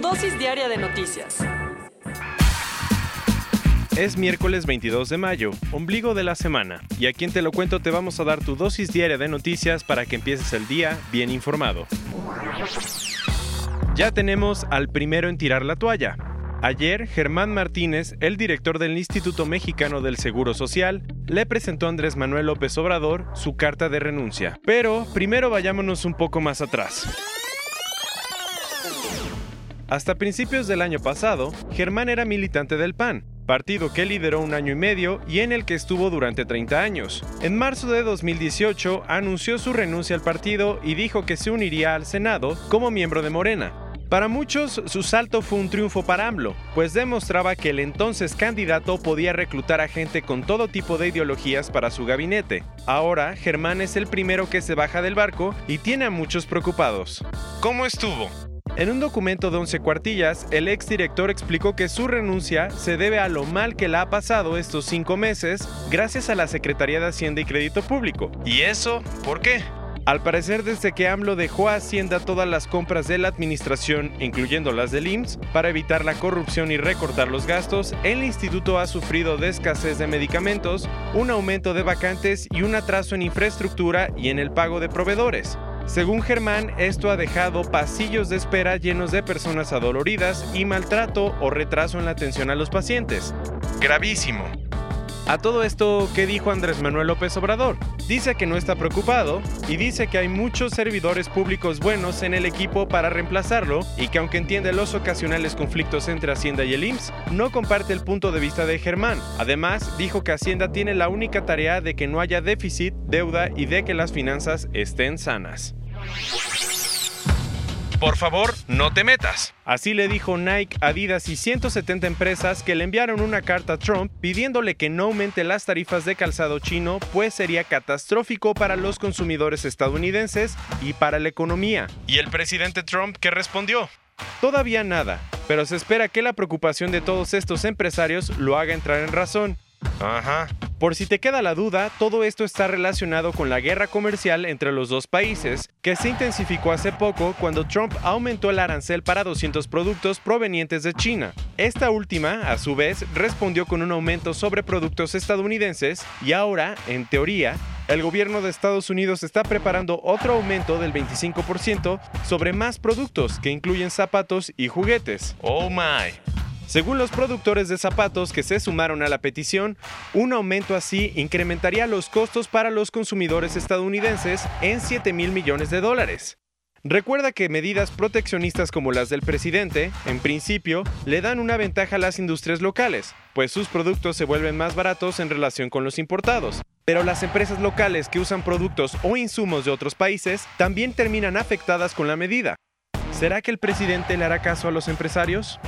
Dosis diaria de noticias. Es miércoles 22 de mayo, ombligo de la semana, y aquí en Te lo cuento te vamos a dar tu dosis diaria de noticias para que empieces el día bien informado. Ya tenemos al primero en tirar la toalla. Ayer, Germán Martínez, el director del Instituto Mexicano del Seguro Social, le presentó a Andrés Manuel López Obrador su carta de renuncia. Pero primero vayámonos un poco más atrás. Hasta principios del año pasado, Germán era militante del PAN, partido que lideró un año y medio y en el que estuvo durante 30 años. En marzo de 2018 anunció su renuncia al partido y dijo que se uniría al Senado como miembro de Morena. Para muchos, su salto fue un triunfo para AMLO, pues demostraba que el entonces candidato podía reclutar a gente con todo tipo de ideologías para su gabinete. Ahora, Germán es el primero que se baja del barco y tiene a muchos preocupados. ¿Cómo estuvo? En un documento de 11 cuartillas, el exdirector explicó que su renuncia se debe a lo mal que le ha pasado estos cinco meses gracias a la Secretaría de Hacienda y Crédito Público. ¿Y eso? ¿Por qué? Al parecer, desde que AMLO dejó a Hacienda todas las compras de la administración, incluyendo las del IMSS, para evitar la corrupción y recortar los gastos, el instituto ha sufrido de escasez de medicamentos, un aumento de vacantes y un atraso en infraestructura y en el pago de proveedores. Según Germán, esto ha dejado pasillos de espera llenos de personas adoloridas y maltrato o retraso en la atención a los pacientes. Gravísimo. A todo esto, ¿qué dijo Andrés Manuel López Obrador? Dice que no está preocupado y dice que hay muchos servidores públicos buenos en el equipo para reemplazarlo y que aunque entiende los ocasionales conflictos entre Hacienda y el IMSS, no comparte el punto de vista de Germán. Además, dijo que Hacienda tiene la única tarea de que no haya déficit, deuda y de que las finanzas estén sanas. Por favor, no te metas. Así le dijo Nike, Adidas y 170 empresas que le enviaron una carta a Trump pidiéndole que no aumente las tarifas de calzado chino, pues sería catastrófico para los consumidores estadounidenses y para la economía. ¿Y el presidente Trump qué respondió? Todavía nada, pero se espera que la preocupación de todos estos empresarios lo haga entrar en razón. Ajá. Por si te queda la duda, todo esto está relacionado con la guerra comercial entre los dos países, que se intensificó hace poco cuando Trump aumentó el arancel para 200 productos provenientes de China. Esta última, a su vez, respondió con un aumento sobre productos estadounidenses y ahora, en teoría, el gobierno de Estados Unidos está preparando otro aumento del 25% sobre más productos que incluyen zapatos y juguetes. Oh my. Según los productores de zapatos que se sumaron a la petición, un aumento así incrementaría los costos para los consumidores estadounidenses en 7 mil millones de dólares. Recuerda que medidas proteccionistas como las del presidente, en principio, le dan una ventaja a las industrias locales, pues sus productos se vuelven más baratos en relación con los importados. Pero las empresas locales que usan productos o insumos de otros países también terminan afectadas con la medida. ¿Será que el presidente le hará caso a los empresarios?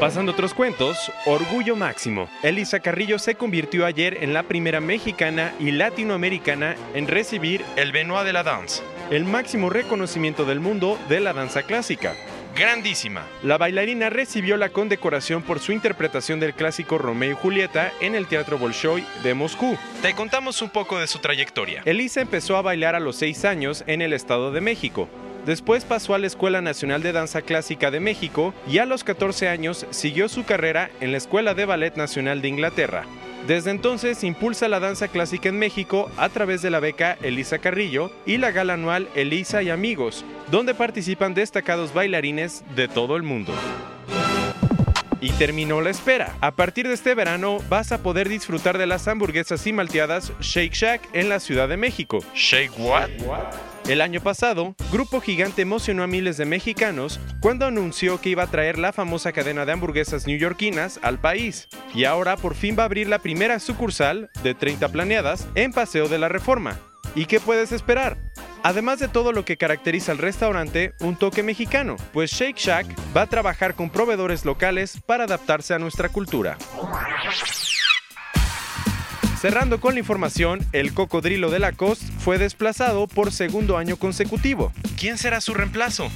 Pasando otros cuentos, orgullo máximo. Elisa Carrillo se convirtió ayer en la primera mexicana y latinoamericana en recibir el Benoit de la Danse, el máximo reconocimiento del mundo de la danza clásica. Grandísima. La bailarina recibió la condecoración por su interpretación del clásico Romeo y Julieta en el Teatro Bolshoi de Moscú. Te contamos un poco de su trayectoria. Elisa empezó a bailar a los 6 años en el Estado de México. Después pasó a la Escuela Nacional de Danza Clásica de México y a los 14 años siguió su carrera en la Escuela de Ballet Nacional de Inglaterra. Desde entonces impulsa la danza clásica en México a través de la beca Elisa Carrillo y la gala anual Elisa y Amigos, donde participan destacados bailarines de todo el mundo. Y terminó la espera. A partir de este verano vas a poder disfrutar de las hamburguesas y malteadas Shake Shack en la Ciudad de México. ¿Shake what? El año pasado, Grupo Gigante emocionó a miles de mexicanos cuando anunció que iba a traer la famosa cadena de hamburguesas neoyorquinas al país. Y ahora por fin va a abrir la primera sucursal, de 30 planeadas, en Paseo de la Reforma. ¿Y qué puedes esperar? Además de todo lo que caracteriza al restaurante, un toque mexicano, pues Shake Shack va a trabajar con proveedores locales para adaptarse a nuestra cultura. Cerrando con la información, el cocodrilo de Lacoste fue desplazado por segundo año consecutivo. ¿Quién será su reemplazo?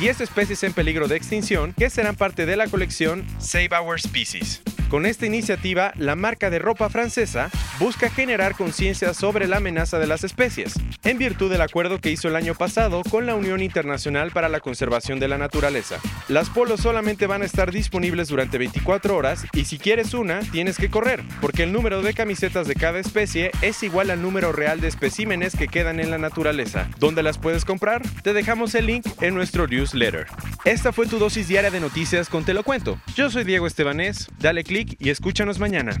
10 especies en peligro de extinción que serán parte de la colección Save Our Species. Con esta iniciativa, la marca de ropa francesa busca generar conciencia sobre la amenaza de las especies, en virtud del acuerdo que hizo el año pasado con la Unión Internacional para la Conservación de la Naturaleza. Las polos solamente van a estar disponibles durante 24 horas y si quieres una, tienes que correr, porque el número de camisetas de cada especie es igual al número real de especímenes que quedan en la naturaleza. ¿Dónde las puedes comprar? Te dejamos el link en nuestro newsletter. Esta fue tu dosis diaria de noticias con Te lo cuento. Yo soy Diego Estebanés, dale click y escúchanos mañana.